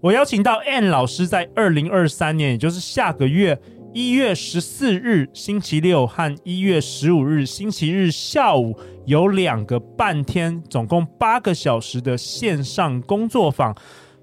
我邀请到 Ann 老师，在二零二三年，也就是下个月一月十四日星期六和一月十五日星期日下午，有两个半天，总共八个小时的线上工作坊。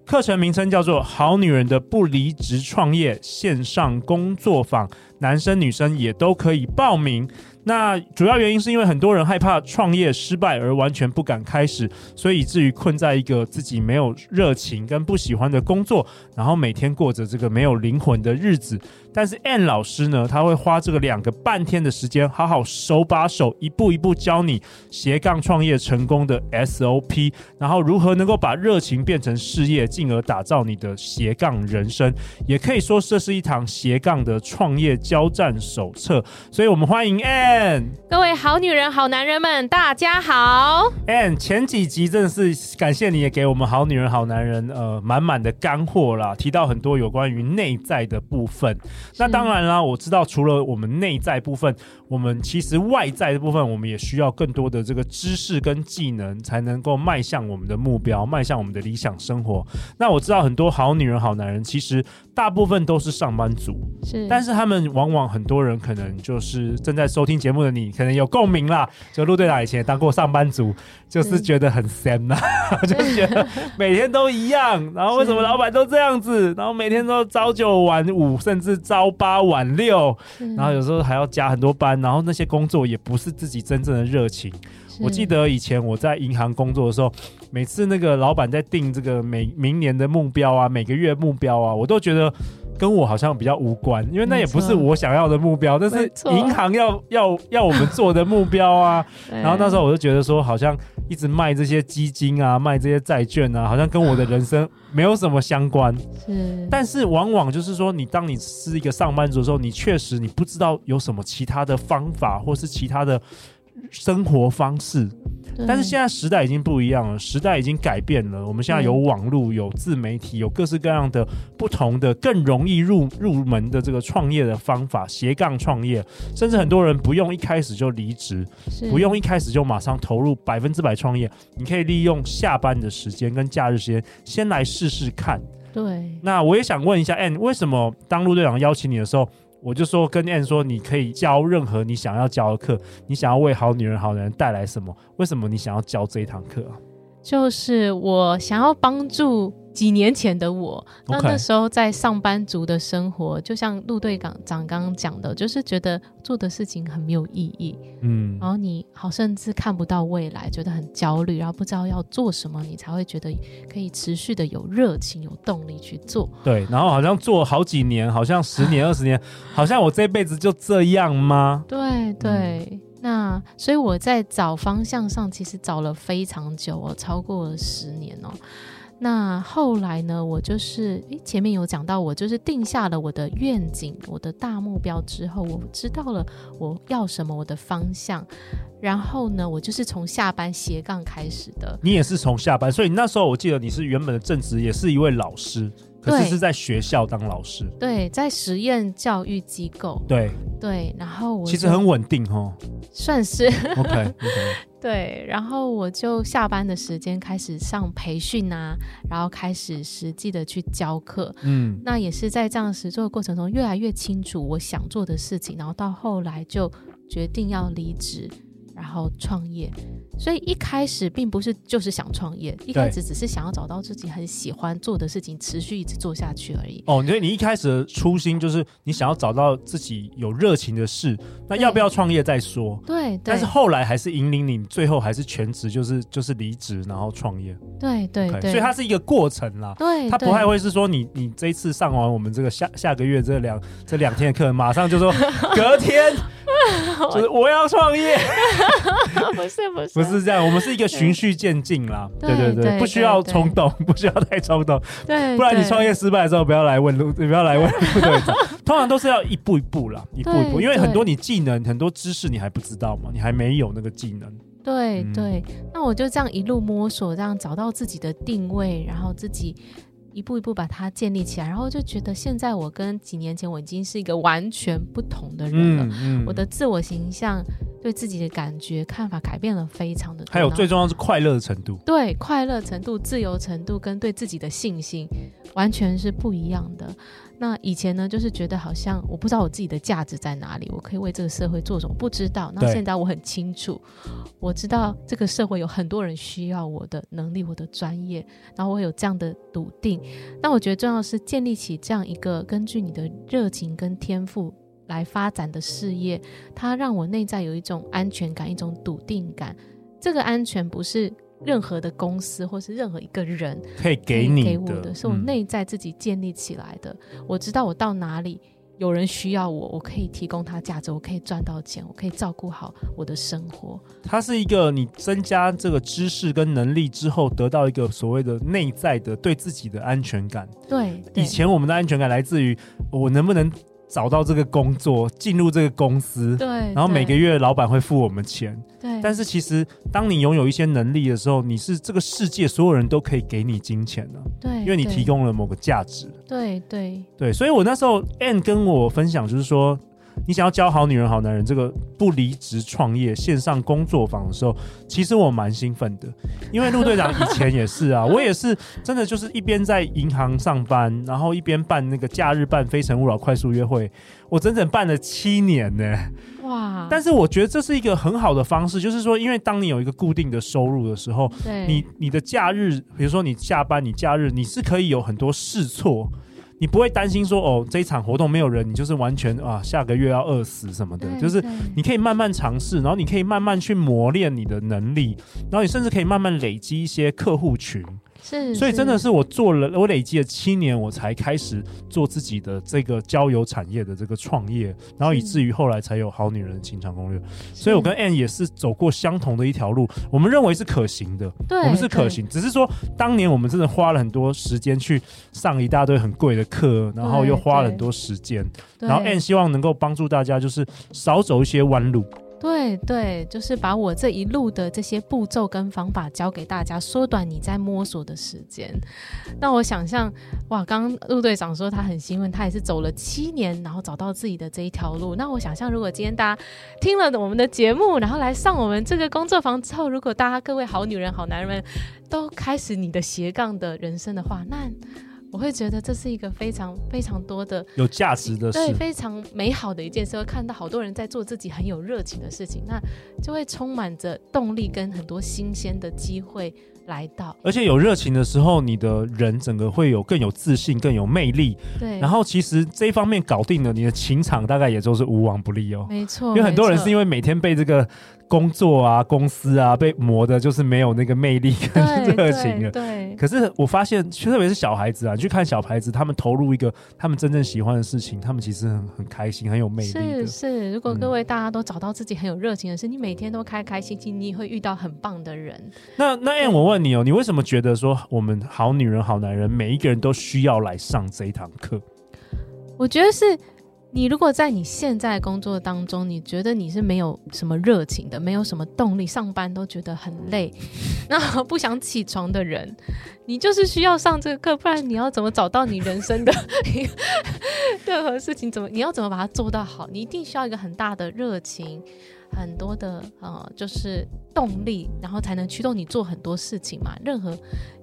课程名称叫做《好女人的不离职创业线上工作坊》，男生女生也都可以报名。那主要原因是因为很多人害怕创业失败而完全不敢开始，所以以至于困在一个自己没有热情跟不喜欢的工作，然后每天过着这个没有灵魂的日子。但是 Ann 老师呢，他会花这个两个半天的时间，好好手把手一步一步教你斜杠创业成功的 SOP，然后如何能够把热情变成事业，进而打造你的斜杠人生。也可以说这是一堂斜杠的创业交战手册。所以我们欢迎 Ann。各位好女人、好男人们，大家好。Ann，前几集真的是感谢你也给我们好女人、好男人呃满满的干货啦，提到很多有关于内在的部分。那当然啦，我知道除了我们内在部分，我们其实外在的部分，我们也需要更多的这个知识跟技能，才能够迈向我们的目标，迈向我们的理想生活。那我知道很多好女人、好男人，其实大部分都是上班族，是，但是他们往往很多人可能就是正在收听节目的你，可能有共鸣啦。就陆队长以前当过上班族，就是觉得很闲呐，就是觉得每天都一样，然后为什么老板都这样子，然后每天都朝九晚五，甚至朝八晚六，然后有时候还要加很多班，然后那些工作也不是自己真正的热情。我记得以前我在银行工作的时候，每次那个老板在定这个每明年的目标啊，每个月目标啊，我都觉得跟我好像比较无关，因为那也不是我想要的目标，但是银行要要要我们做的目标啊。然后那时候我就觉得说，好像一直卖这些基金啊，卖这些债券啊，好像跟我的人生没有什么相关。是，但是往往就是说，你当你是一个上班族的时候，你确实你不知道有什么其他的方法，或是其他的。生活方式，但是现在时代已经不一样了，时代已经改变了。我们现在有网络，有自媒体，有各式各样的不同的、更容易入入门的这个创业的方法，斜杠创业，甚至很多人不用一开始就离职，不用一开始就马上投入百分之百创业，你可以利用下班的时间跟假日时间先来试试看。对，那我也想问一下，Ann，为什么当陆队长邀请你的时候？我就说跟 Ann 说，你可以教任何你想要教的课，你想要为好女人、好男人带来什么？为什么你想要教这一堂课啊？就是我想要帮助。几年前的我，那那时候在上班族的生活，就像陆队长刚刚讲的，就是觉得做的事情很没有意义，嗯，然后你好甚至看不到未来，觉得很焦虑，然后不知道要做什么，你才会觉得可以持续的有热情、有动力去做。对，然后好像做好几年，好像十年、二十年，好像我这辈子就这样吗？对对，嗯、那所以我在找方向上，其实找了非常久哦，超过了十年哦。那后来呢？我就是诶，前面有讲到，我就是定下了我的愿景、我的大目标之后，我知道了我要什么，我的方向。然后呢，我就是从下班斜杠开始的。你也是从下班，所以那时候我记得你是原本的正职，也是一位老师。可是是在学校当老师，对，在实验教育机构，对。对，然后我其实很稳定哦，算是。OK 对，然后我就下班的时间开始上培训啊，然后开始实际的去教课，嗯，那也是在这样实做的过程中，越来越清楚我想做的事情，然后到后来就决定要离职。然后创业，所以一开始并不是就是想创业，一开始只是想要找到自己很喜欢做的事情，持续一直做下去而已。哦，所以你一开始的初心就是你想要找到自己有热情的事，那要不要创业再说？对，对，但是后来还是引领你，最后还是全职，就是就是离职然后创业。对对对，所以它是一个过程啦。对，它不太会是说你你这一次上完我们这个下下个月这两这两天的课，马上就说 隔天 就是我要创业。不是不是不是这样，我们是一个循序渐进啦。对对对，不需要冲动，不需要太冲动。对，不然你创业失败的时候，不要来问路，你 不要来问路队长。通常都是要一步一步啦，一步一步，因为很多你技能、很多知识你还不知道嘛，你还没有那个技能。对对，那我就这样一路摸索，这样找到自己的定位，然后自己。一步一步把它建立起来，然后就觉得现在我跟几年前我已经是一个完全不同的人了。嗯嗯、我的自我形象、对自己的感觉、看法改变了非常的多。还有最重要是快乐的程度。对，快乐程度、自由程度跟对自己的信心，完全是不一样的。那以前呢，就是觉得好像我不知道我自己的价值在哪里，我可以为这个社会做什么，不知道。那现在我很清楚，我知道这个社会有很多人需要我的能力、我的专业，然后我有这样的笃定。那我觉得重要的是建立起这样一个根据你的热情跟天赋来发展的事业，它让我内在有一种安全感、一种笃定感。这个安全不是。任何的公司或是任何一个人可以给你给我的，是我内在自己建立起来的。嗯、我知道我到哪里有人需要我，我可以提供他价值，我可以赚到钱，我可以照顾好我的生活。它是一个你增加这个知识跟能力之后，得到一个所谓的内在的对自己的安全感。对，以前我们的安全感来自于我能不能。找到这个工作，进入这个公司，对，然后每个月老板会付我们钱，对。但是其实，当你拥有一些能力的时候，你是这个世界所有人都可以给你金钱的，对，因为你提供了某个价值，对对对。所以我那时候 Ann 跟我分享，就是说。你想要教好女人、好男人，这个不离职创业线上工作坊的时候，其实我蛮兴奋的，因为陆队长以前也是啊，我也是真的就是一边在银行上班，然后一边办那个假日办非诚勿扰快速约会，我整整办了七年呢。哇！但是我觉得这是一个很好的方式，就是说，因为当你有一个固定的收入的时候，对，你你的假日，比如说你下班，你假日你是可以有很多试错。你不会担心说哦，这一场活动没有人，你就是完全啊，下个月要饿死什么的。就是你可以慢慢尝试，然后你可以慢慢去磨练你的能力，然后你甚至可以慢慢累积一些客户群。是，所以真的是我做了，我累积了七年，我才开始做自己的这个交友产业的这个创业，然后以至于后来才有好女人的情场攻略。所以我跟 Ann 也是走过相同的一条路，我们认为是可行的，对，我们是可行，只是说当年我们真的花了很多时间去上一大堆很贵的课，然后又花了很多时间，然后 Ann 希望能够帮助大家，就是少走一些弯路。对对，就是把我这一路的这些步骤跟方法教给大家，缩短你在摸索的时间。那我想象，哇，刚陆队长说他很兴奋，他也是走了七年，然后找到自己的这一条路。那我想象，如果今天大家听了我们的节目，然后来上我们这个工作坊之后，如果大家各位好女人、好男人们都开始你的斜杠的人生的话，那。我会觉得这是一个非常非常多的有价值的事，对，非常美好的一件事。会看到好多人在做自己很有热情的事情，那就会充满着动力跟很多新鲜的机会来到。而且有热情的时候，你的人整个会有更有自信、更有魅力。对，然后其实这一方面搞定了，你的情场大概也都是无往不利哦。没错，因为很多人是因为每天被这个。工作啊，公司啊，被磨的，就是没有那个魅力跟 热情了。对，可是我发现，特别是小孩子啊，你去看小孩子，他们投入一个他们真正喜欢的事情，他们其实很很开心，很有魅力。是是，如果各位大家都找到自己很有热情的事，嗯、你每天都开开心心，你也会遇到很棒的人。那那 Ann，我问你哦，你为什么觉得说我们好女人好男人每一个人都需要来上这一堂课？我觉得是。你如果在你现在工作当中，你觉得你是没有什么热情的，没有什么动力，上班都觉得很累，那 不想起床的人，你就是需要上这个课，不然你要怎么找到你人生的 任何事情？怎么你要怎么把它做到好？你一定需要一个很大的热情，很多的呃，就是动力，然后才能驱动你做很多事情嘛。任何。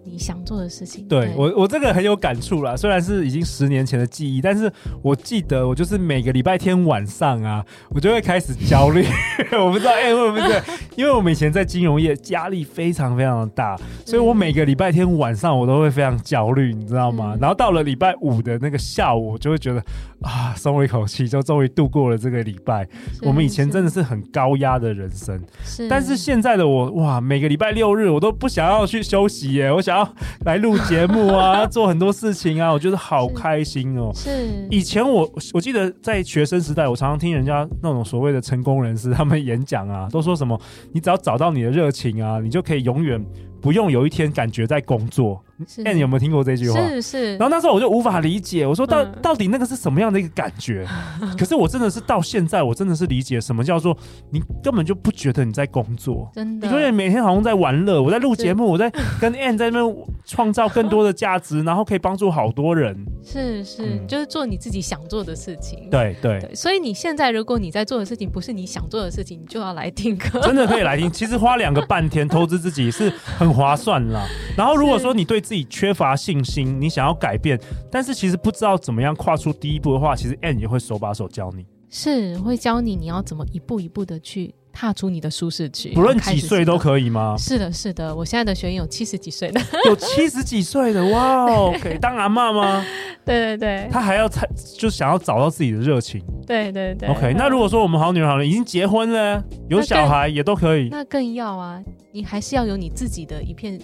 你想做的事情，对，对我我这个很有感触啦。虽然是已经十年前的记忆，但是我记得我就是每个礼拜天晚上啊，我就会开始焦虑。我不知道哎，会不会？因为我们以前在金融业，压力非常非常的大，所以我每个礼拜天晚上我都会非常焦虑，你知道吗？然后到了礼拜五的那个下午，我就会觉得啊，松了一口气，就终于度过了这个礼拜。我们以前真的是很高高压的人生。是，但是现在的我，哇，每个礼拜六日我都不想要去休息耶，我想要来录节目啊，做很多事情啊，我觉得好开心哦。是，以前我我记得在学生时代，我常常听人家那种所谓的成功人士他们演讲啊，都说什么，你只要找到你的热情啊，你就可以永远不用有一天感觉在工作。哎，你有没有听过这句话？是是。然后那时候我就无法理解，我说到、嗯、到底那个是什么样的一个感觉？可是我真的是到现在，我真的是理解什么叫做你根本就不觉得你在工作，真的。你觉得每天好像在玩乐，我在录节目，我在跟 Ann 在那边创造更多的价值，然后可以帮助好多人。是是、嗯，就是做你自己想做的事情。对对，对。所以你现在如果你在做的事情不是你想做的事情，你就要来听课。真的可以来听，其实花两个半天投资自己是很划算啦。然后如果说你对自己缺乏信信心，你想要改变，但是其实不知道怎么样跨出第一步的话，其实 Ann 也会手把手教你，是会教你你要怎么一步一步的去踏出你的舒适区，不论几岁都可以吗？是的，是的，我现在的学员有七十几岁的，有七十几岁的，哇哦，可以当阿妈吗？对对对，他还要才就想要找到自己的热情，对对对。OK，那如果说我们好女人好了，已经结婚了，有小孩也都可以，那更要啊，你还是要有你自己的一片。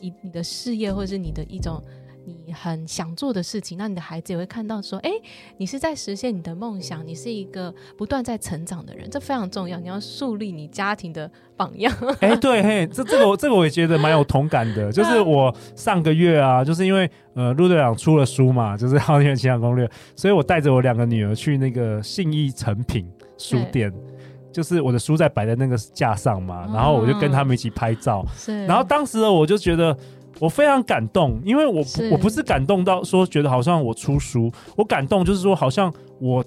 你你的事业，或者是你的一种你很想做的事情，那你的孩子也会看到说，哎，你是在实现你的梦想，你是一个不断在成长的人，这非常重要。你要树立你家庭的榜样。哎，对，嘿，这这个我这个我也觉得蛮有同感的。就是我上个月啊，就是因为呃陆队长出了书嘛，就是《好女人情感攻略》，所以我带着我两个女儿去那个信义诚品书店。就是我的书在摆在那个架上嘛，然后我就跟他们一起拍照。是，然后当时呢，我就觉得我非常感动，因为我我不是感动到说觉得好像我出书，我感动就是说好像我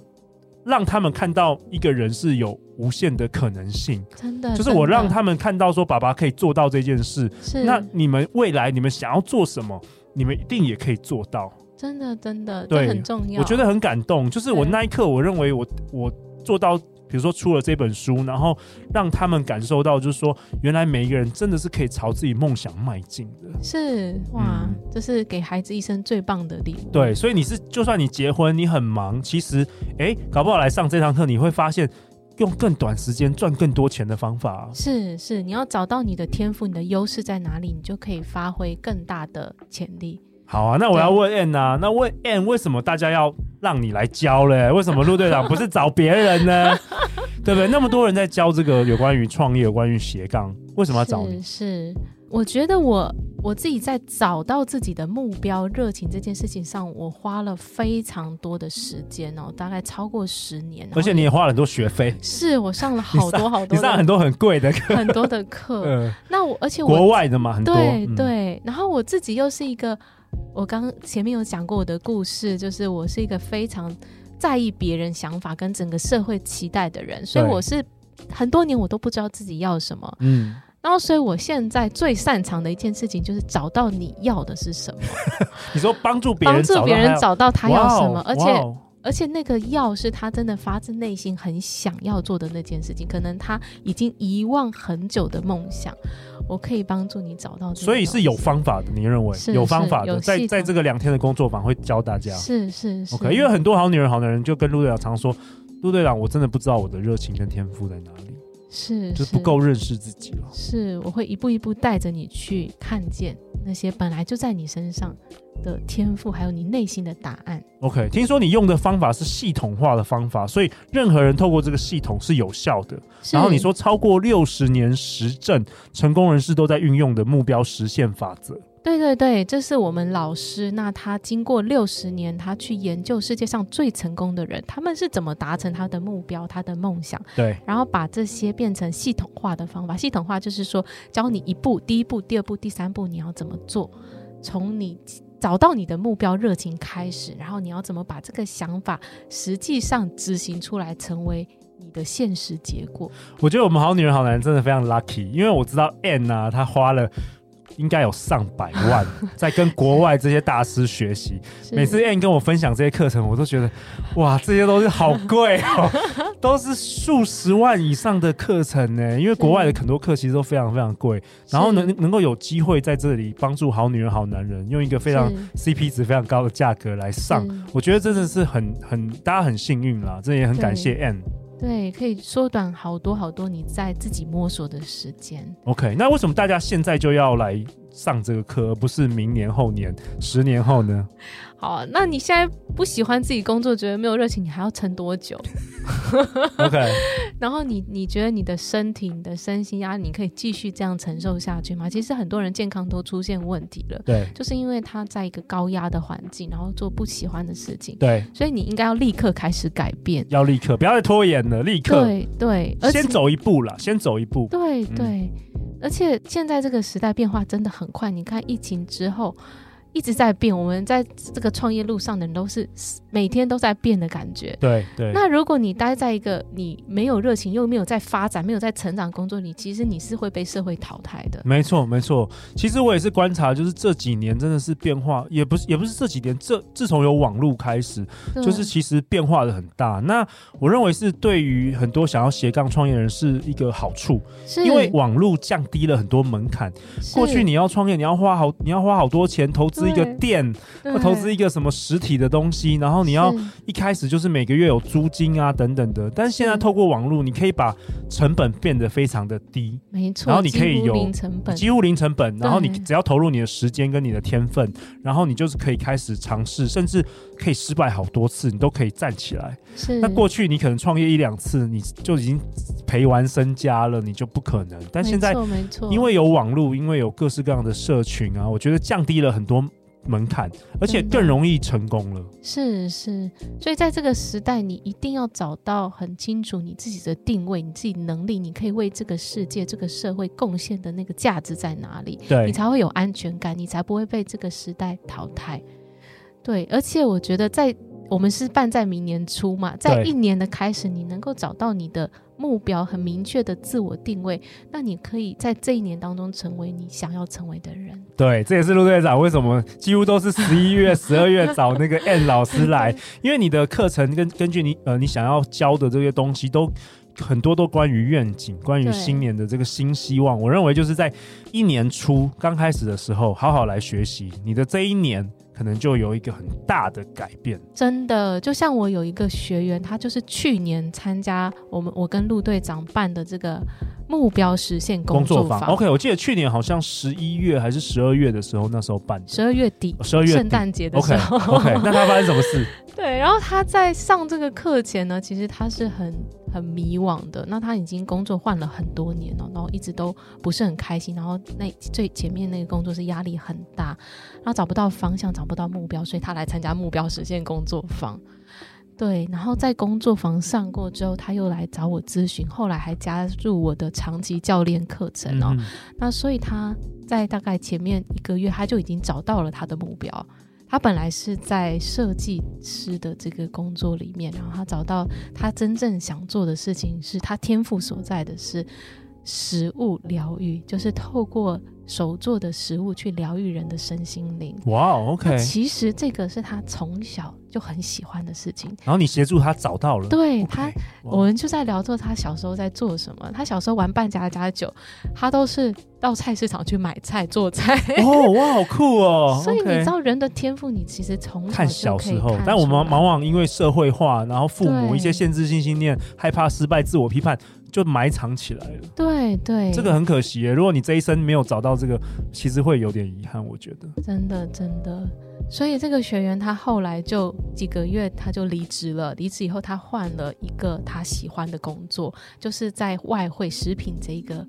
让他们看到一个人是有无限的可能性，真的，就是我让他们看到说爸爸可以做到这件事。是，那你们未来你们想要做什么，你们一定也可以做到。真的，真的，对，很重要。我觉得很感动，就是我那一刻，我认为我我做到。比如说出了这本书，然后让他们感受到，就是说，原来每一个人真的是可以朝自己梦想迈进的。是哇，嗯，这是给孩子一生最棒的礼物。对，所以你是，就算你结婚，你很忙，其实，哎，搞不好来上这堂课，你会发现用更短时间赚更多钱的方法。是是，你要找到你的天赋，你的优势在哪里，你就可以发挥更大的潜力。好啊，那我要问 Ann 啊，那问 Ann 为什么大家要让你来教嘞？为什么陆队长 不是找别人呢？对不对？那么多人在教这个有关于创业、有关于斜杠，为什么要找你？是，是我觉得我我自己在找到自己的目标、热情这件事情上，我花了非常多的时间哦，大概超过十年。而且你也花了很多学费。是我上了好多好多，你上很多很贵的课，很多的课。嗯，那我而且我国外的嘛，很多。对对，然后我自己又是一个。我刚前面有讲过我的故事，就是我是一个非常在意别人想法跟整个社会期待的人，所以我是很多年我都不知道自己要什么。嗯，然后所以我现在最擅长的一件事情就是找到你要的是什么。你说帮助别人帮助别人找到他要什么，而且。而且那个要是他真的发自内心很想要做的那件事情，可能他已经遗忘很久的梦想，我可以帮助你找到。所以是有方法的，你认为有方法的，在在这个两天的工作坊会教大家。是是是，OK。因为很多好女人、好男人就跟陆队长常说，陆队长，我真的不知道我的热情跟天赋在哪里，是就是不够认识自己了。是，我会一步一步带着你去看见那些本来就在你身上的天赋，还有你内心的答案。OK，听说你用的方法是系统化的方法，所以任何人透过这个系统是有效的。然后你说超过六十年实证，成功人士都在运用的目标实现法则。对对对，这是我们老师。那他经过六十年，他去研究世界上最成功的人，他们是怎么达成他的目标、他的梦想。对，然后把这些变成系统化的方法。系统化就是说，教你一步，第一步、第二步、第三步，你要怎么做，从你。找到你的目标热情开始，然后你要怎么把这个想法实际上执行出来，成为你的现实结果？我觉得我们好女人好男人真的非常 lucky，因为我知道 Anne 啊，她花了。应该有上百万 在跟国外这些大师学习。每次 Ann 跟我分享这些课程，我都觉得哇，这些都是好贵哦，都是数十万以上的课程呢。因为国外的很多课其实都非常非常贵，然后能能够有机会在这里帮助好女人好男人，用一个非常 CP 值非常高的价格来上，我觉得真的是很很大家很幸运啦。这也很感谢 Ann。对，可以缩短好多好多你在自己摸索的时间。OK，那为什么大家现在就要来上这个课，而不是明年、后年、十年后呢？好，那你现在不喜欢自己工作，觉得没有热情，你还要撑多久？OK。然后你你觉得你的身体、你的身心压力，你可以继续这样承受下去吗？其实很多人健康都出现问题了，对，就是因为他在一个高压的环境，然后做不喜欢的事情，对，所以你应该要立刻开始改变，要立刻，不要再拖延了，立刻，对对，先走一步了，先走一步，对对，嗯，而且现在这个时代变化真的很快，你看疫情之后。一直在变，我们在这个创业路上的人都是每天都在变的感觉。对对。那如果你待在一个你没有热情又没有在发展、没有在成长工作里，其实你是会被社会淘汰的。没错没错。其实我也是观察，就是这几年真的是变化，也不是也不是这几年，这自从有网络开始，就是其实变化的很大。那我认为是对于很多想要斜杠创业人是一个好处，是因为网络降低了很多门槛。过去你要创业，你要花好你要花好多钱投资。是一个店，或投资一个什么实体的东西，然后你要一开始就是每个月有租金啊等等的。但是现在透过网络，你可以把成本变得非常的低，没错，然后你可以有几乎零成本，几乎零成本，然后你只要投入你的时间跟你的天分，然后你就是可以开始尝试，甚至可以失败好多次，你都可以站起来。是，那过去你可能创业一两次，你就已经赔完身家了，你就不可能。但现在，没错，因为有网络，因为有各式各样的社群啊，我觉得降低了很多。门槛，而且更容易成功了。是是，所以在这个时代，你一定要找到很清楚你自己的定位，你自己能力，你可以为这个世界、这个社会贡献的那个价值在哪里？对，你才会有安全感，你才不会被这个时代淘汰。对，而且我觉得在我们是办在明年初嘛，在一年的开始，你能够找到你的。目标很明确的自我定位，那你可以在这一年当中成为你想要成为的人。对，这也是陆队长为什么几乎都是十一月、十二月找那个 Ann 老师来，因为你的课程跟根据你呃你想要教的这些东西都很多都关于愿景，关于新年的这个新希望。我认为就是在一年初刚开始的时候，好好来学习你的这一年。可能就有一个很大的改变，真的，就像我有一个学员，他就是去年参加我们我跟陆队长办的这个目标实现工作坊。OK，我记得去年好像十一月还是十二月的时候，那时候办的，十二月底，十二月圣诞节的时候。OK，OK，那他发生什么事？对，然后他在上这个课前呢，其实他是很很迷惘的。那他已经工作换了很多年了，然后一直都不是很开心。然后那最前面那个工作是压力很大，然后找不到方向，找不到目标，所以他来参加目标实现工作坊。对，然后在工作坊上过之后，他又来找我咨询，后来还加入我的长期教练课程哦。嗯、那所以他在大概前面一个月，他就已经找到了他的目标。他本来是在设计师的这个工作里面，然后他找到他真正想做的事情，是他天赋所在的是食物疗愈，就是透过。手做的食物去疗愈人的身心灵。哇，OK。其实这个是他从小就很喜欢的事情。然后你协助他找到了。对他，okay. 我们就在聊做他小时候在做什么。他小时候玩扮家家酒，他都是到菜市场去买菜做菜。哦，哇，好酷哦！所以你知道人的天赋，你其实从看小时候，但我们往往因为社会化，然后父母一些限制性信念，害怕失败，自我批判。就埋藏起来了。对对，这个很可惜耶。如果你这一生没有找到这个，其实会有点遗憾。我觉得真的真的。所以这个学员他后来就几个月他就离职了。离职以后，他换了一个他喜欢的工作，就是在外汇食品这一个。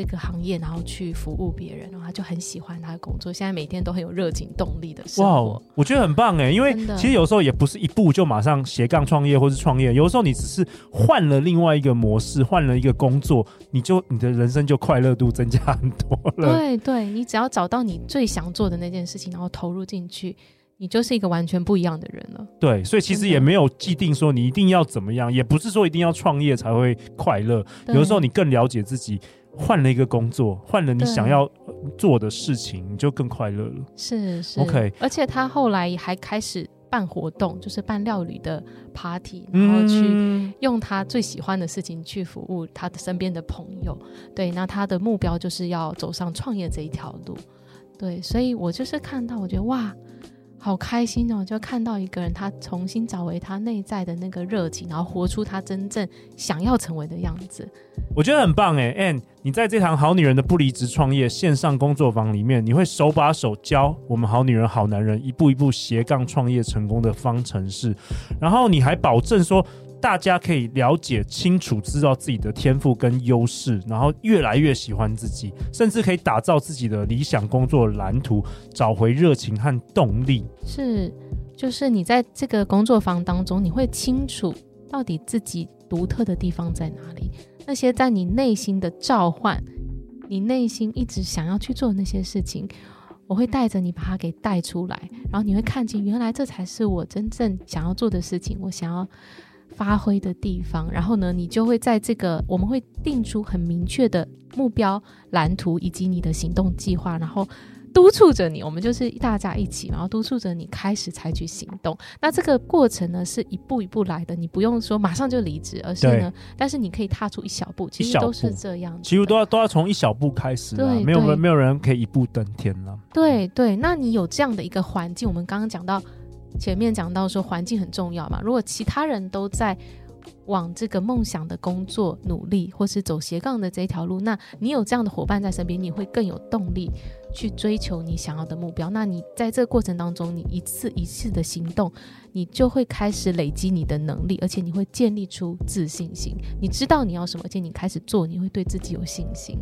这个行业，然后去服务别人，然后他就很喜欢他的工作，现在每天都很有热情、动力的生活。哇，我觉得很棒哎，因为其实有时候也不是一步就马上斜杠创业或是创业，有时候你只是换了另外一个模式，换了一个工作，你就你的人生就快乐度增加很多了。对对，你只要找到你最想做的那件事情，然后投入进去，你就是一个完全不一样的人了。对，所以其实也没有既定说你一定要怎么样，也不是说一定要创业才会快乐。有的时候你更了解自己。换了一个工作，换了你想要做的事情，你就更快乐了。是是，OK。而且他后来还开始办活动，就是办料理的 party，然后去用他最喜欢的事情去服务他的身边的朋友。对，那他的目标就是要走上创业这一条路。对，所以我就是看到，我觉得哇。好开心哦！就看到一个人，他重新找回他内在的那个热情，然后活出他真正想要成为的样子。我觉得很棒哎，And 你在这堂好女人的不离职创业线上工作坊里面，你会手把手教我们好女人、好男人一步一步斜杠创业成功的方程式，然后你还保证说，大家可以了解清楚，知道自己的天赋跟优势，然后越来越喜欢自己，甚至可以打造自己的理想工作蓝图，找回热情和动力。是，就是你在这个工作坊当中，你会清楚到底自己独特的地方在哪里，那些在你内心的召唤，你内心一直想要去做那些事情，我会带着你把它给带出来，然后你会看见，原来这才是我真正想要做的事情，我想要。发挥的地方，然后呢，你就会在这个，我们会定出很明确的目标蓝图以及你的行动计划，然后督促着你，我们就是大家一起，然后督促着你开始采取行动。那这个过程呢，是一步一步来的，你不用说马上就离职，而是呢，但是你可以踏出一小步，其实都是这样，其实都要都要从一小步开始，对，没有人没有人可以一步登天了。对对，那你有这样的一个环境，我们刚刚讲到。前面讲到说环境很重要嘛，如果其他人都在往这个梦想的工作努力，或是走斜杠的这条路，那你有这样的伙伴在身边，你会更有动力去追求你想要的目标。那你在这个过程当中，你一次一次的行动，你就会开始累积你的能力，而且你会建立出自信心。你知道你要什么，而且你开始做，你会对自己有信心。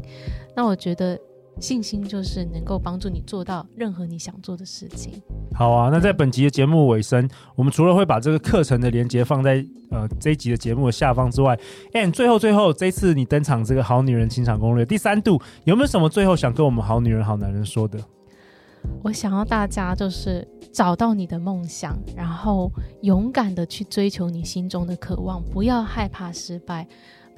那我觉得。信心就是能够帮助你做到任何你想做的事情。好啊，那在本集的节目尾声，我们除了会把这个课程的连接放在呃这一集的节目的下方之外，and 最后最后这次你登场这个好女人情场攻略第三度，有没有什么最后想跟我们好女人好男人说的？我想要大家就是找到你的梦想，然后勇敢的去追求你心中的渴望，不要害怕失败。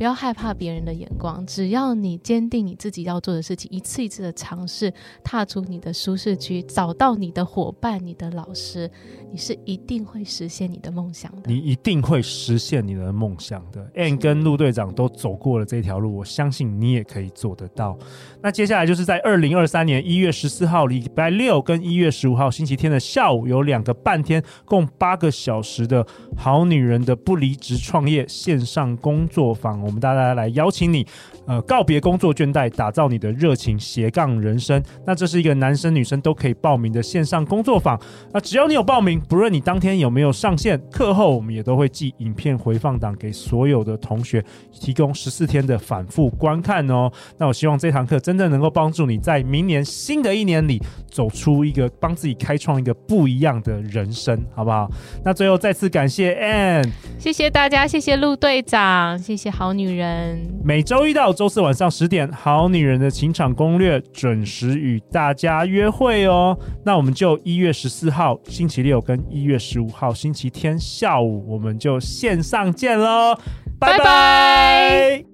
不要害怕别人的眼光，只要你坚定你自己要做的事情，一次一次的尝试，踏出你的舒适区，找到你的伙伴、你的老师，你是一定会实现你的梦想的。你一定会实现你的梦想的。Ann 跟陆队长都走过了这条路，我相信你也可以做得到。那接下来就是在二零二三年一月十四号礼拜六跟一月十五号星期天的下午，有两个半天，共八个小时的好女人的不离职创业线上工作坊。我们大家来邀请你，呃，告别工作倦怠，打造你的热情斜杠人生。那这是一个男生女生都可以报名的线上工作坊。那只要你有报名，不论你当天有没有上线，课后我们也都会寄影片回放档给所有的同学，提供十四天的反复观看哦。那我希望这堂课真的能够帮助你在明年新的一年里，走出一个帮自己开创一个不一样的人生，好不好？那最后再次感谢 Anne，谢谢大家，谢谢陆队长，谢谢好人。每周一到周四晚上十点，好女人的情场攻略准时与大家约会哦。那我们就一月十四号星期六跟一月十五号星期天下午，我们就线上见喽，拜拜。